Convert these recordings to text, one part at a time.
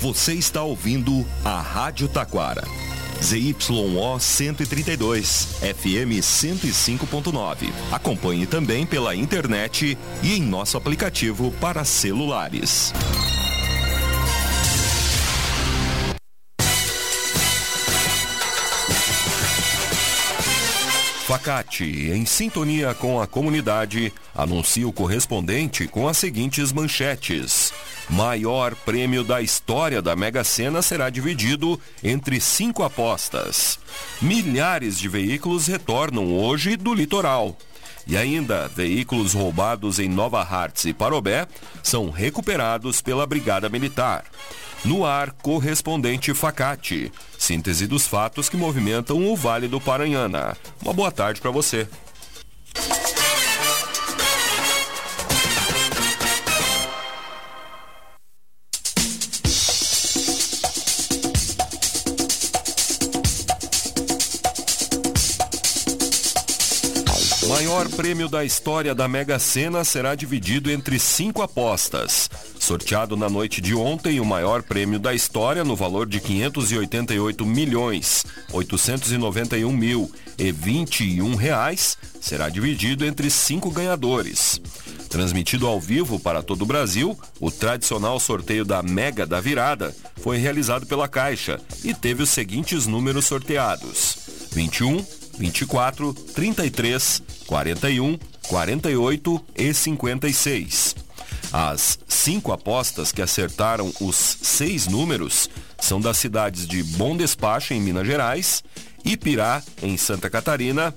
Você está ouvindo a Rádio Taquara. ZYO 132, FM 105.9. Acompanhe também pela internet e em nosso aplicativo para celulares. Facate, em sintonia com a comunidade, anuncia o correspondente com as seguintes manchetes. Maior prêmio da história da Mega Sena será dividido entre cinco apostas. Milhares de veículos retornam hoje do litoral. E ainda, veículos roubados em Nova Hartz e Parobé são recuperados pela Brigada Militar. No ar, correspondente Facate. Síntese dos fatos que movimentam o Vale do Paranhana. Uma boa tarde para você. Maior prêmio da história da Mega Sena será dividido entre cinco apostas. Sorteado na noite de ontem, o maior prêmio da história, no valor de 588 milhões 891 mil e 21 reais, será dividido entre cinco ganhadores. Transmitido ao vivo para todo o Brasil, o tradicional sorteio da Mega da Virada foi realizado pela Caixa e teve os seguintes números sorteados: 21, 24, 33, 41, 48 e 56. As cinco apostas que acertaram os seis números são das cidades de Bom Despacho, em Minas Gerais, Ipirá, em Santa Catarina,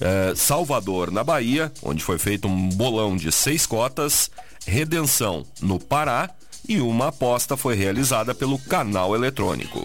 eh, Salvador, na Bahia, onde foi feito um bolão de seis cotas, Redenção, no Pará, e uma aposta foi realizada pelo canal eletrônico.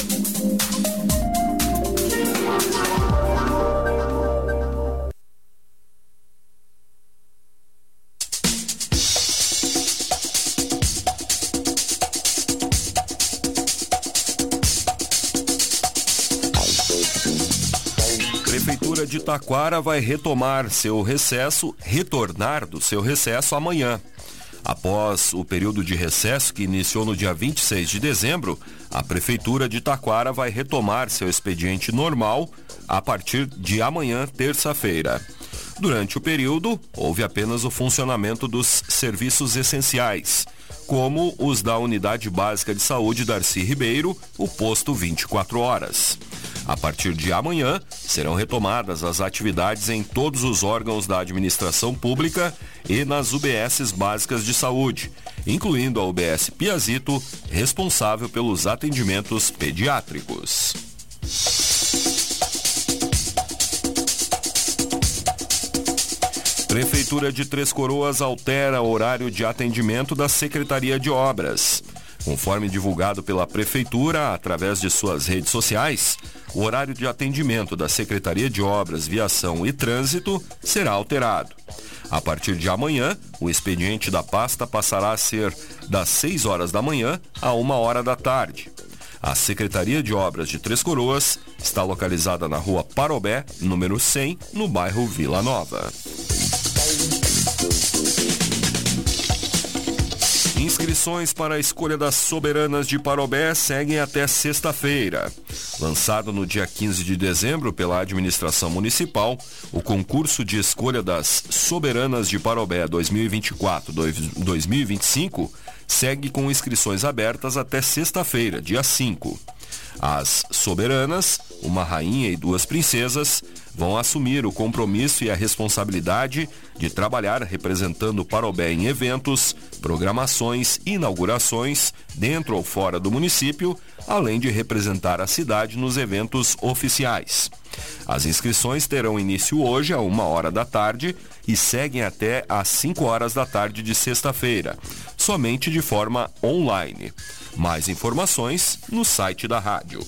Prefeitura de Taquara vai retomar seu recesso, retornar do seu recesso amanhã. Após o período de recesso que iniciou no dia 26 de dezembro, a Prefeitura de Taquara vai retomar seu expediente normal a partir de amanhã, terça-feira. Durante o período, houve apenas o funcionamento dos serviços essenciais, como os da Unidade Básica de Saúde Darcy Ribeiro, o posto 24 horas. A partir de amanhã, serão retomadas as atividades em todos os órgãos da administração pública e nas UBSs básicas de saúde, incluindo a UBS Piazito, responsável pelos atendimentos pediátricos. Prefeitura de Três Coroas altera horário de atendimento da Secretaria de Obras. Conforme divulgado pela Prefeitura através de suas redes sociais, o horário de atendimento da Secretaria de Obras, Viação e Trânsito será alterado. A partir de amanhã, o expediente da pasta passará a ser das 6 horas da manhã a 1 hora da tarde. A Secretaria de Obras de Três Coroas está localizada na rua Parobé, número 100, no bairro Vila Nova. Inscrições para a escolha das soberanas de Parobé seguem até sexta-feira. Lançado no dia 15 de dezembro pela administração municipal, o concurso de escolha das soberanas de Parobé 2024-2025 segue com inscrições abertas até sexta-feira, dia 5. As soberanas uma rainha e duas princesas, vão assumir o compromisso e a responsabilidade de trabalhar representando Parobé em eventos, programações inaugurações dentro ou fora do município, além de representar a cidade nos eventos oficiais. As inscrições terão início hoje a uma hora da tarde e seguem até às 5 horas da tarde de sexta-feira, somente de forma online. Mais informações no site da rádio.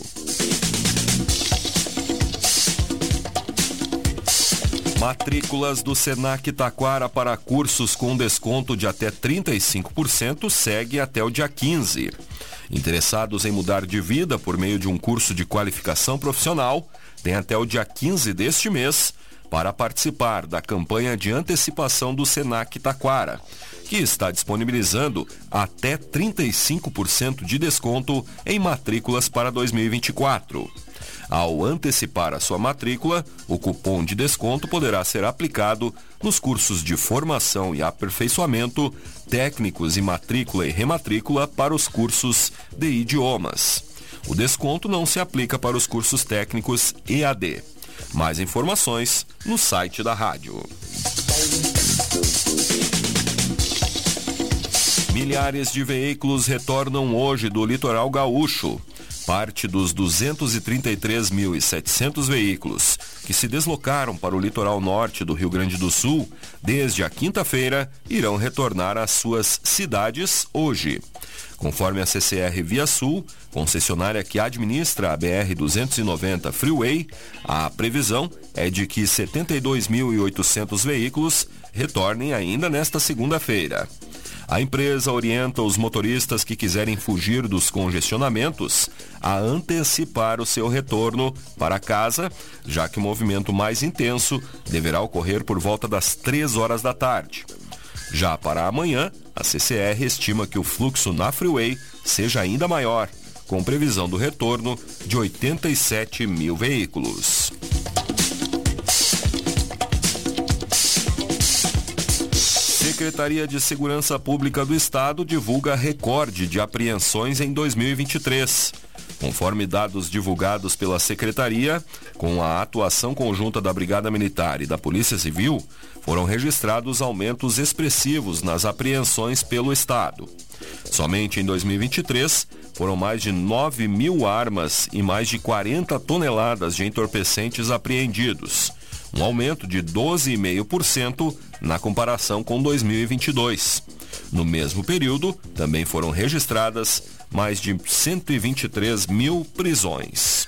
Matrículas do Senac Taquara para cursos com desconto de até 35% segue até o dia 15. Interessados em mudar de vida por meio de um curso de qualificação profissional, têm até o dia 15 deste mês para participar da campanha de antecipação do Senac Taquara, que está disponibilizando até 35% de desconto em matrículas para 2024. Ao antecipar a sua matrícula, o cupom de desconto poderá ser aplicado nos cursos de formação e aperfeiçoamento, técnicos e matrícula e rematrícula para os cursos de idiomas. O desconto não se aplica para os cursos técnicos EAD. Mais informações no site da rádio. Milhares de veículos retornam hoje do litoral gaúcho parte dos 233.700 veículos que se deslocaram para o litoral norte do Rio Grande do Sul desde a quinta-feira irão retornar às suas cidades hoje. Conforme a CCR Via Sul, concessionária que administra a BR-290 Freeway, a previsão é de que 72.800 veículos retornem ainda nesta segunda-feira. A empresa orienta os motoristas que quiserem fugir dos congestionamentos a antecipar o seu retorno para casa, já que o movimento mais intenso deverá ocorrer por volta das 3 horas da tarde. Já para amanhã, a CCR estima que o fluxo na Freeway seja ainda maior, com previsão do retorno de 87 mil veículos. Secretaria de Segurança Pública do Estado divulga recorde de apreensões em 2023. Conforme dados divulgados pela Secretaria, com a atuação conjunta da Brigada Militar e da Polícia Civil, foram registrados aumentos expressivos nas apreensões pelo Estado. Somente em 2023, foram mais de 9 mil armas e mais de 40 toneladas de entorpecentes apreendidos um aumento de 12,5% na comparação com 2022. No mesmo período, também foram registradas mais de 123 mil prisões.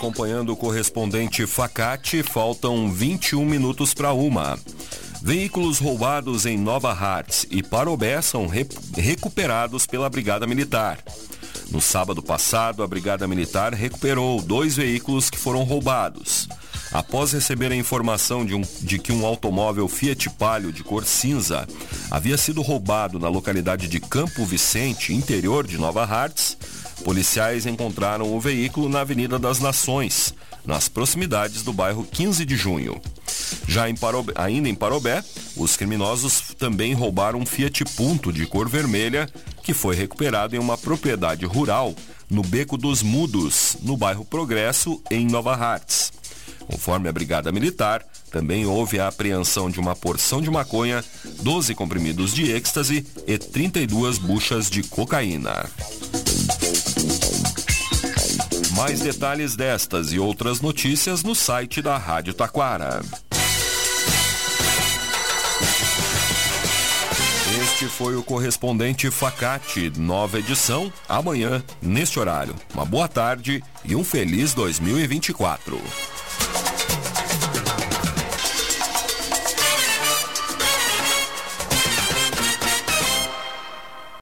acompanhando o correspondente Facate, faltam 21 minutos para uma. Veículos roubados em Nova Hartz e Parobé são re recuperados pela Brigada Militar. No sábado passado, a Brigada Militar recuperou dois veículos que foram roubados. Após receber a informação de, um, de, que um automóvel Fiat Palio de cor cinza havia sido roubado na localidade de Campo Vicente, interior de Nova Hartz, policiais encontraram o veículo na Avenida das Nações, nas proximidades do bairro 15 de Junho. Já em Parobé, ainda em Parobé, os criminosos também roubaram um Fiat Punto de cor vermelha que foi recuperado em uma propriedade rural no Beco dos Mudos, no bairro Progresso, em Nova Hartz. Conforme a Brigada Militar, também houve a apreensão de uma porção de maconha, 12 comprimidos de êxtase e 32 buchas de cocaína. Mais detalhes destas e outras notícias no site da Rádio Taquara. Este foi o correspondente Facate, nova edição, amanhã, neste horário. Uma boa tarde e um feliz 2024.